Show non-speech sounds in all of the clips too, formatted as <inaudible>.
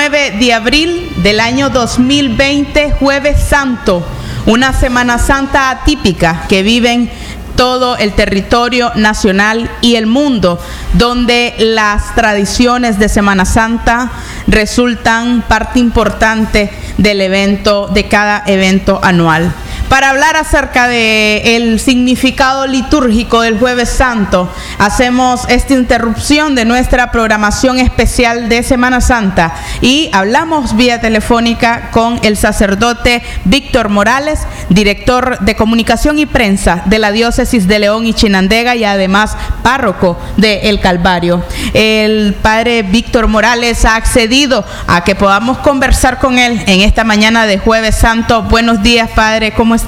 9 de abril del año 2020, jueves santo, una Semana Santa atípica que viven todo el territorio nacional y el mundo, donde las tradiciones de Semana Santa resultan parte importante del evento, de cada evento anual para hablar acerca de el significado litúrgico del Jueves Santo. Hacemos esta interrupción de nuestra programación especial de Semana Santa y hablamos vía telefónica con el sacerdote Víctor Morales, director de comunicación y prensa de la diócesis de León y Chinandega y además párroco de El Calvario. El padre Víctor Morales ha accedido a que podamos conversar con él en esta mañana de Jueves Santo. Buenos días, padre, ¿cómo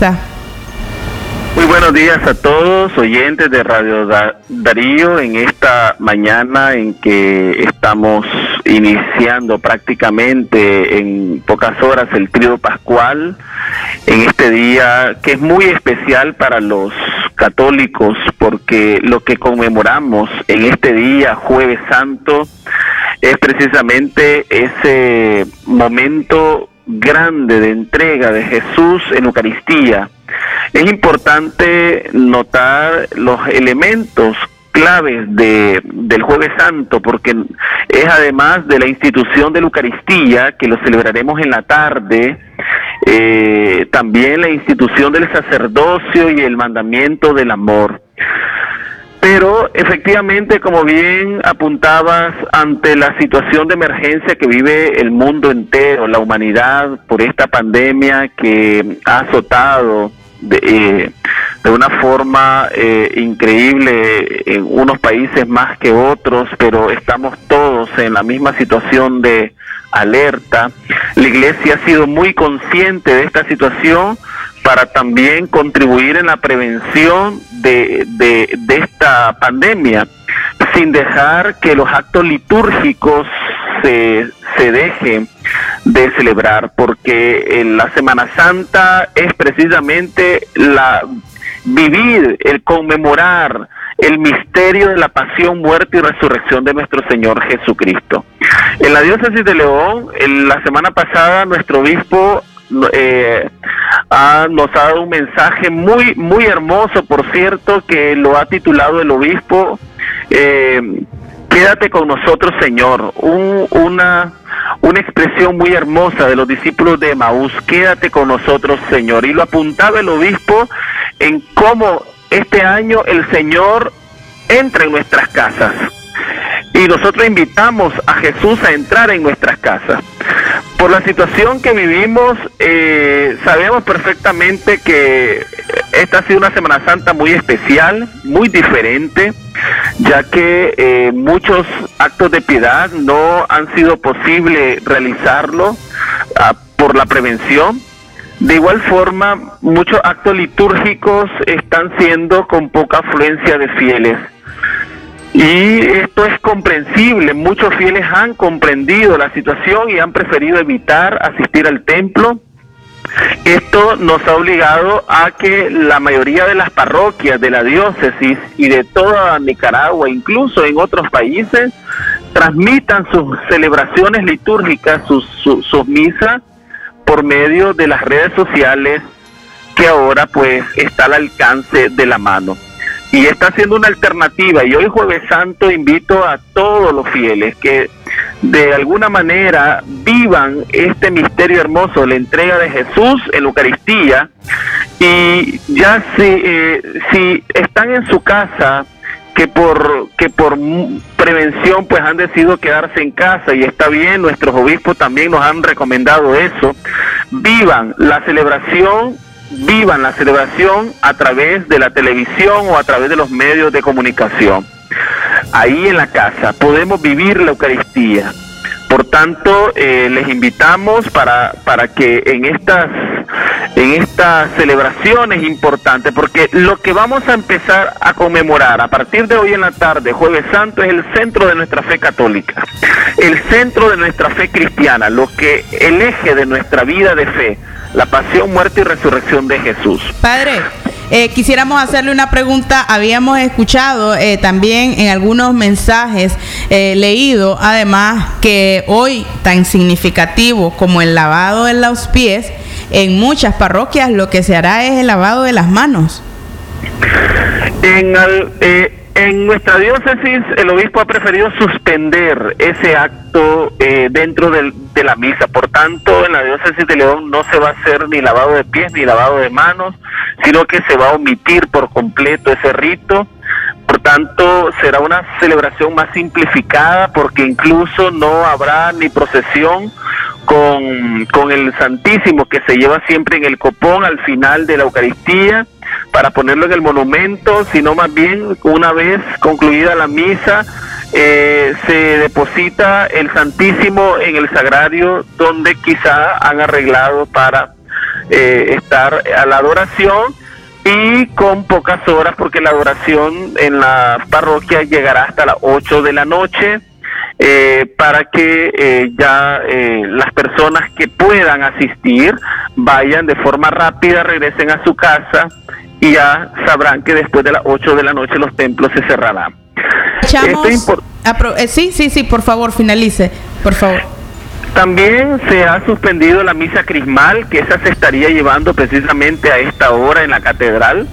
Muy buenos días a todos, oyentes de Radio Darío, en esta mañana en que estamos iniciando prácticamente en pocas horas el trío pascual, en este día que es muy especial para los católicos, porque lo que conmemoramos en este día, jueves santo, es precisamente ese momento grande de entrega de Jesús en Eucaristía. Es importante notar los elementos claves de, del jueves santo porque es además de la institución de la Eucaristía que lo celebraremos en la tarde eh, también la institución del sacerdocio y el mandamiento del amor pero efectivamente, como bien apuntabas, ante la situación de emergencia que vive el mundo entero, la humanidad, por esta pandemia que ha azotado de, eh, de una forma eh, increíble en unos países más que otros, pero estamos todos en la misma situación de alerta. La iglesia ha sido muy consciente de esta situación para también contribuir en la prevención de, de, esta pandemia, sin dejar que los actos litúrgicos se, se dejen de celebrar, porque en la Semana Santa es precisamente la vivir, el conmemorar el misterio de la pasión, muerte y resurrección de nuestro Señor Jesucristo. En la diócesis de León, en la semana pasada, nuestro obispo eh, nos ha dado un mensaje muy, muy hermoso, por cierto, que lo ha titulado el obispo, eh, Quédate con nosotros, Señor. una, una expresión muy hermosa de los discípulos de Maús, quédate con nosotros, Señor. Y lo apuntaba el obispo en cómo este año el Señor entra en nuestras casas. Y nosotros invitamos a Jesús a entrar en nuestras casas. Por la situación que vivimos, eh, sabemos perfectamente que esta ha sido una Semana Santa muy especial, muy diferente, ya que eh, muchos actos de piedad no han sido posible realizarlo ah, por la prevención. De igual forma, muchos actos litúrgicos están siendo con poca afluencia de fieles. Y esto es comprensible, muchos fieles han comprendido la situación y han preferido evitar asistir al templo. Esto nos ha obligado a que la mayoría de las parroquias de la diócesis y de toda Nicaragua, incluso en otros países, transmitan sus celebraciones litúrgicas, sus, misas, por medio de las redes sociales que ahora pues está al alcance de la mano y está siendo una alternativa. Y hoy jueves santo invito a todos los fieles que de alguna manera vivan este misterio hermoso, la entrega de Jesús en Eucaristía. Y ya si, eh, si están en su casa, que por que por prevención pues han decidido quedarse en casa y está bien, nuestros obispos también nos han recomendado eso. Vivan la celebración vivan la celebración a través de la televisión o a través de los medios de comunicación. Ahí en la casa podemos vivir la Eucaristía. Por tanto, eh, les invitamos para, para que en estas, en estas celebraciones importantes, porque lo que vamos a empezar a conmemorar a partir de hoy en la tarde, jueves santo, es el centro de nuestra fe católica, el centro de nuestra fe cristiana, lo que el eje de nuestra vida de fe la pasión, muerte y resurrección de Jesús. Padre, eh, quisiéramos hacerle una pregunta. Habíamos escuchado eh, también en algunos mensajes eh, leído, además, que hoy tan significativo como el lavado de los pies, en muchas parroquias lo que se hará es el lavado de las manos. En, eh, en nuestra diócesis el obispo ha preferido suspender ese acto eh, dentro del, de la misa. Por tanto, en la diócesis de León no se va a hacer ni lavado de pies ni lavado de manos, sino que se va a omitir por completo ese rito. Por tanto, será una celebración más simplificada porque incluso no habrá ni procesión con, con el Santísimo que se lleva siempre en el copón al final de la Eucaristía para ponerlo en el monumento, sino más bien una vez concluida la misa, eh, se deposita el Santísimo en el sagrario donde quizá han arreglado para eh, estar a la adoración y con pocas horas porque la adoración en la parroquia llegará hasta las 8 de la noche. Eh, para que ya las personas que puedan asistir vayan de forma rápida, regresen a su casa y ya sabrán que después de las 8 de la noche los templos se cerrarán. Eh, sí, sí, sí, por favor, finalice, por favor. También se ha suspendido la misa crismal, que esa se estaría llevando precisamente a esta hora en la catedral,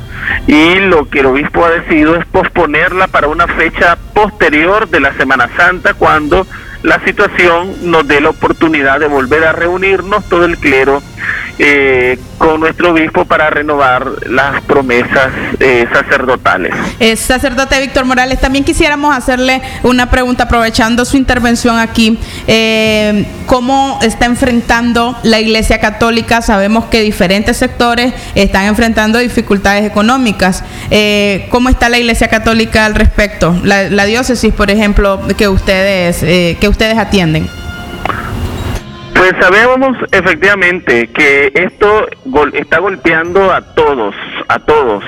y lo que el obispo ha decidido es posponerla para una fecha posterior de la Semana Santa, cuando la situación nos dé la oportunidad de volver a reunirnos todo el clero eh, con nuestro obispo para renovar las promesas eh, sacerdotales. Eh, sacerdote Víctor Morales, también quisiéramos hacerle una pregunta aprovechando su intervención aquí. ¿Cómo está enfrentando la Iglesia Católica? Sabemos que diferentes sectores están enfrentando dificultades económicas. ¿Cómo está la Iglesia Católica al respecto? La, la diócesis, por ejemplo, que ustedes, que ustedes atienden. Pues sabemos efectivamente que esto está golpeando a todos, a todos,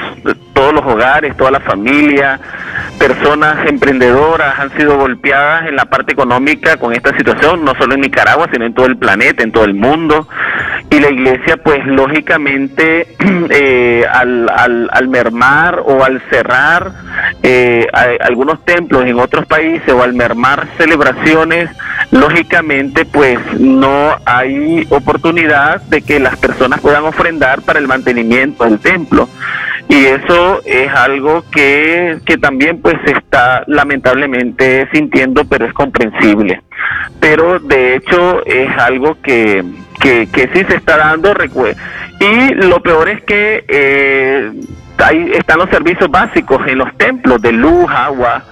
todos los hogares, toda la familia, personas emprendedoras han sido golpeadas en la parte económica con esta situación, no solo en Nicaragua, sino en todo el planeta, en todo el mundo. Y la iglesia, pues lógicamente, <clears throat> eh, al, al, al, mermar o al cerrar eh, algunos templos en otros países o al mermar celebraciones, lógicamente, pues no hay oportunidad de que las personas puedan ofrendar para el mantenimiento del templo. Y eso es algo que, que también pues se está lamentablemente sintiendo, pero es comprensible. Pero de hecho es algo que, que, que sí se está dando. Y lo peor es que eh, ahí están los servicios básicos en los templos de luz, agua,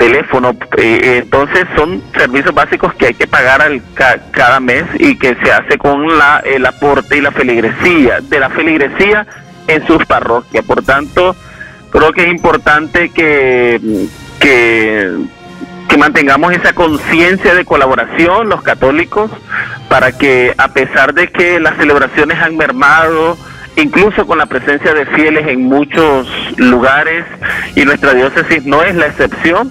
teléfono. Eh, entonces son servicios básicos que hay que pagar al, cada mes y que se hace con la, el aporte y la feligresía. De la feligresía en sus parroquias. Por tanto, creo que es importante que, que, mantengamos esa conciencia de colaboración los católicos para que a pesar de que las celebraciones han mermado, incluso con la presencia de fieles en muchos lugares y nuestra diócesis no es la excepción,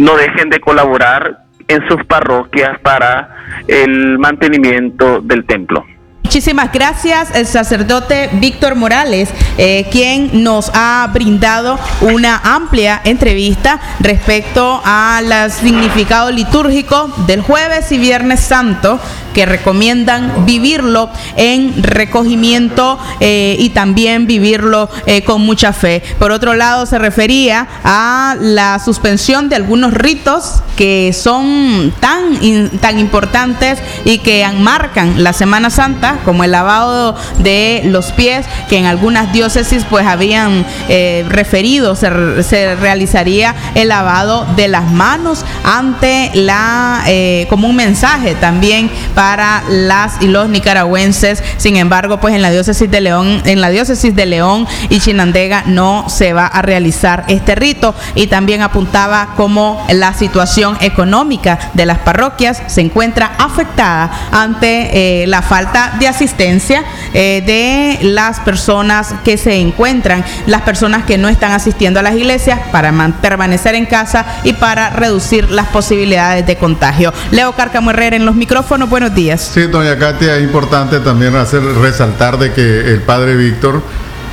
no dejen de colaborar en sus parroquias para el mantenimiento del templo. Muchísimas gracias, el sacerdote Víctor Morales, eh, quien nos ha brindado una amplia entrevista respecto al significado litúrgico del jueves y viernes santo que recomiendan vivirlo en recogimiento eh, y también vivirlo eh, con mucha fe. Por otro lado, se refería a la suspensión de algunos ritos que son tan, tan importantes y que marcan la Semana Santa, como el lavado de los pies, que en algunas diócesis pues habían eh, referido, se, se, realizaría el lavado de las manos ante la, como un mensaje también para las y los nicaragüenses. Sin embargo, pues en la diócesis de León, en la diócesis de León y Chinandega no se va a realizar este rito y también apuntaba cómo la situación económica de las parroquias se encuentra afectada ante eh, la falta de asistencia eh, de las personas que se encuentran, las personas que no están asistiendo a las iglesias para permanecer en casa y para reducir las posibilidades de contagio. Leo Carcamo Herrera en los micrófonos, buenos Sí, doña Katia, es importante también hacer resaltar de que el padre Víctor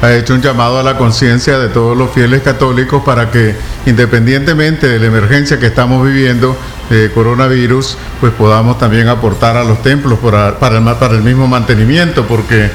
ha hecho un llamado a la conciencia de todos los fieles católicos para que independientemente de la emergencia que estamos viviendo de coronavirus, pues podamos también aportar a los templos para, para, el, el mismo mantenimiento, porque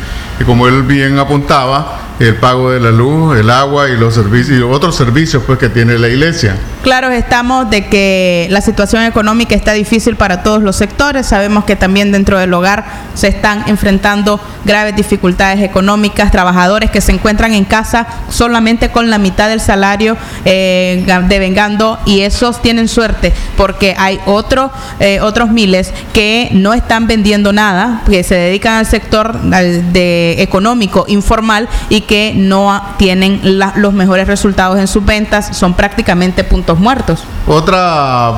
como él bien apuntaba, el pago de la luz, el agua y los servicios y otros servicios pues que tiene la iglesia. Claro, estamos de que la situación económica está difícil para todos los sectores. Sabemos que también dentro del hogar se están enfrentando graves dificultades económicas, trabajadores que se encuentran en casa solamente con la mitad del salario eh, devengando y esos tienen suerte porque hay otro, eh, otros miles que no están vendiendo nada, que se dedican al sector económico informal y que no tienen los mejores resultados en sus ventas, son prácticamente muertos. Otra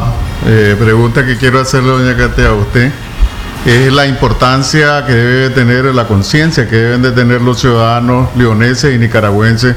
eh, pregunta que quiero hacerle, doña Katia, a usted es la importancia que debe tener la conciencia que deben de tener los ciudadanos leoneses y nicaragüenses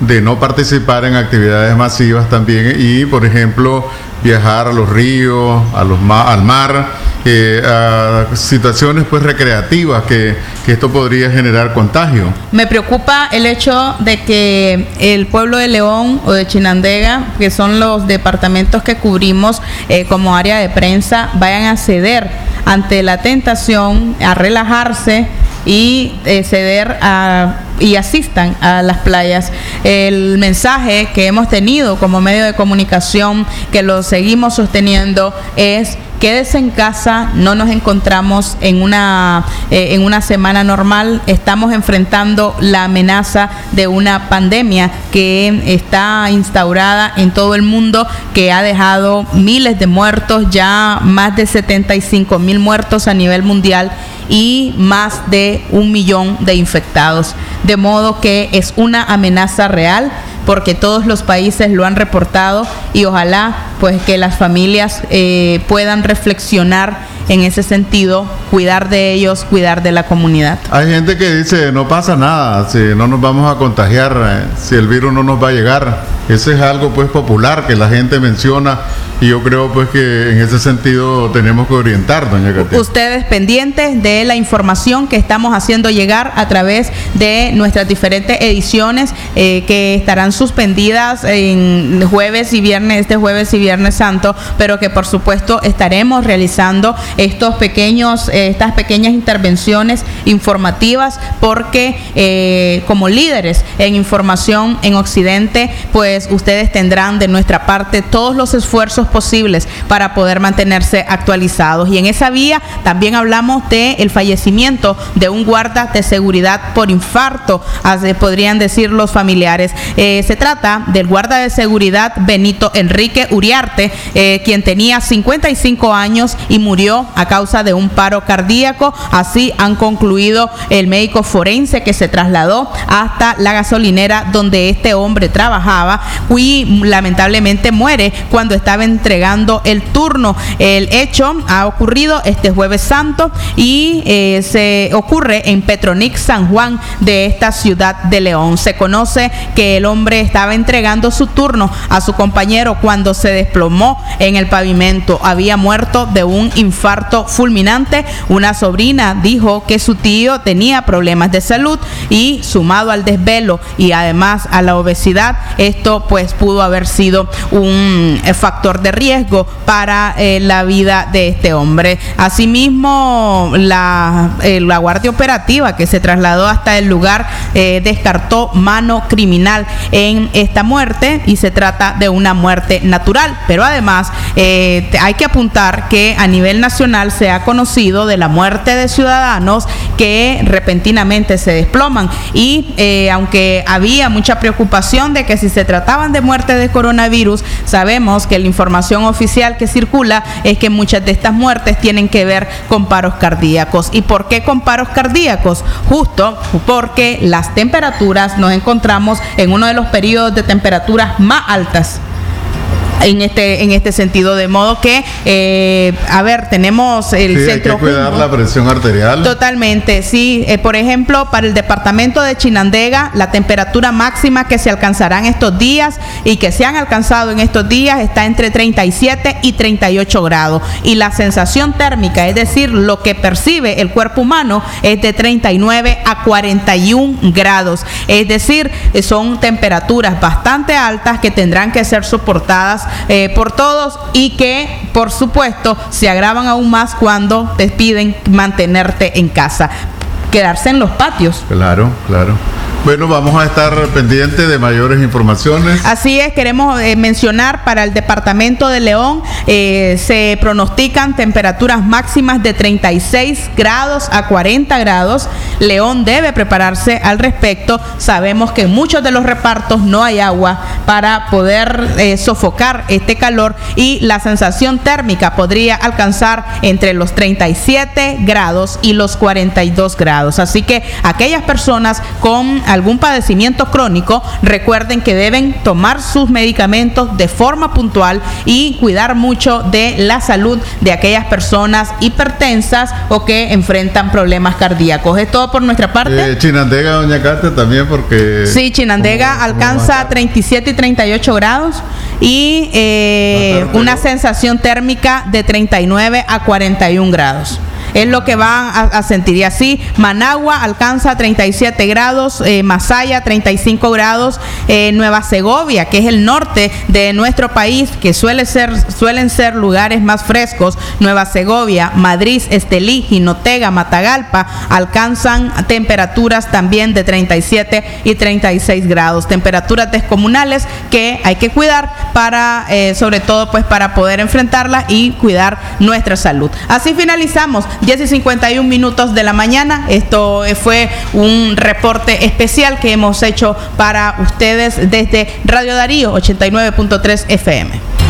de no participar en actividades masivas también y, por ejemplo, viajar a los ríos, a los al mar, eh, a situaciones pues recreativas que, que, esto podría generar contagio. Me preocupa el hecho de que el pueblo de León o de Chinandega, que son los departamentos que cubrimos eh, como área de prensa, vayan a ceder ante la tentación a relajarse y eh, ceder a, y asistan a las playas. El mensaje que hemos tenido como medio de comunicación, que lo seguimos sosteniendo, es quédese en casa, no nos encontramos en una, eh, en una semana normal, estamos enfrentando la amenaza de una pandemia que está instaurada en todo el mundo, que ha dejado miles de muertos, ya más de 75 mil muertos a nivel mundial y más de un millón de infectados. De modo que es una amenaza real porque todos los países lo han reportado y ojalá pues que las familias eh, puedan reflexionar en ese sentido, cuidar de ellos, cuidar de la comunidad. Hay gente que dice, no pasa nada, si no nos vamos a contagiar, eh, si el virus no nos va a llegar. Ese es algo pues popular que la gente menciona y yo creo pues que en ese sentido tenemos que orientar, doña Katia. Ustedes pendientes de la información que estamos haciendo llegar a través de nuestras diferentes ediciones eh, que estarán suspendidas en jueves y viernes, este jueves y viernes santo, pero que por supuesto estaremos realizando estos pequeños, eh, estas pequeñas intervenciones informativas porque eh, como líderes en información en Occidente, pues ustedes tendrán de nuestra parte todos los esfuerzos posibles para poder mantenerse actualizados. Y en esa vía también hablamos de el fallecimiento de un guarda de seguridad por infarto, podrían decir los familiares. Eh, se trata del guarda de seguridad Benito Enrique Uriarte, eh, quien tenía 55 años y murió a causa de un paro cardíaco. Así han concluido el médico forense que se trasladó hasta la gasolinera donde este hombre trabajaba y lamentablemente muere cuando estaba en entregando el turno. El hecho ha ocurrido este jueves santo y eh, se ocurre en Petronic San Juan de esta ciudad de León. Se conoce que el hombre estaba entregando su turno a su compañero cuando se desplomó en el pavimento. Había muerto de un infarto fulminante. Una sobrina dijo que su tío tenía problemas de salud y sumado al desvelo y además a la obesidad, esto pues pudo haber sido un eh, factor de riesgo para eh, la vida de este hombre. Asimismo, la, eh, la Guardia Operativa que se trasladó hasta el lugar descartó mano criminal en esta muerte y se trata de una muerte natural. Pero además hay que apuntar que a nivel nacional se ha conocido de la muerte de ciudadanos que repentinamente se desploman y aunque había mucha preocupación de que si se trataban de muerte de coronavirus, sabemos que la información oficial que circula es que muchas de estas muertes tienen que ver con paros cardíacos. ¿Y por qué con paros cardíacos? Justo porque las temperaturas nos encontramos en uno de los periodos de temperaturas más altas en este en este sentido de modo que eh, a ver tenemos el Sí, hay centro que cuidar la presión arterial. Totalmente, sí. Eh, por ejemplo, para el departamento de Chinandega, la temperatura máxima que se alcanzará en estos días y que se han alcanzado en estos días está entre 37 y 38 grados. Y la sensación térmica, es decir, lo que percibe el cuerpo humano, es de 39 a 41 grados. Es decir, son temperaturas bastante altas que tendrán que ser soportadas eh, por todos y que, por supuesto, se agravan aún más cuando te piden mantenerte en casa, quedarse en los patios. Claro, claro. Bueno, vamos a estar pendientes de mayores informaciones. Así es, queremos eh, mencionar para el departamento de León eh, se pronostican temperaturas máximas de 36 grados a 40 grados. León debe prepararse al respecto. Sabemos que en muchos de los repartos no hay agua para poder eh, sofocar este calor y la sensación térmica podría alcanzar entre los 37 grados y los 42 grados. Así que aquellas personas con algún padecimiento crónico, recuerden que deben tomar sus medicamentos de forma puntual y cuidar mucho de la salud de aquellas personas hipertensas o que enfrentan problemas cardíacos. Es todo por nuestra parte. Eh, Chinandega, doña Katia, también porque... Sí, Chinandega ¿cómo- cómo va a alcanza estar? 37 y 38 grados y eh, una sensación térmica de 39 a 41 grados. Es lo que van a, sentir. Y así, Managua alcanza 37 grados, eh, Masaya 35 grados, eh, Nueva Segovia, que es el norte de nuestro país, que suele ser, suelen ser lugares más frescos, Nueva Segovia, Madrid, Estelí, Jinotega, Matagalpa, alcanzan temperaturas también de 37 y 36 grados. Temperaturas descomunales que hay que cuidar para, eh, sobre todo, pues para poder enfrentarlas y cuidar nuestra salud. Así finalizamos, 10 y 51 minutos de la mañana. Esto eh, fue un reporte especial que hemos hecho para ustedes desde Radio Darío 89.3 FM.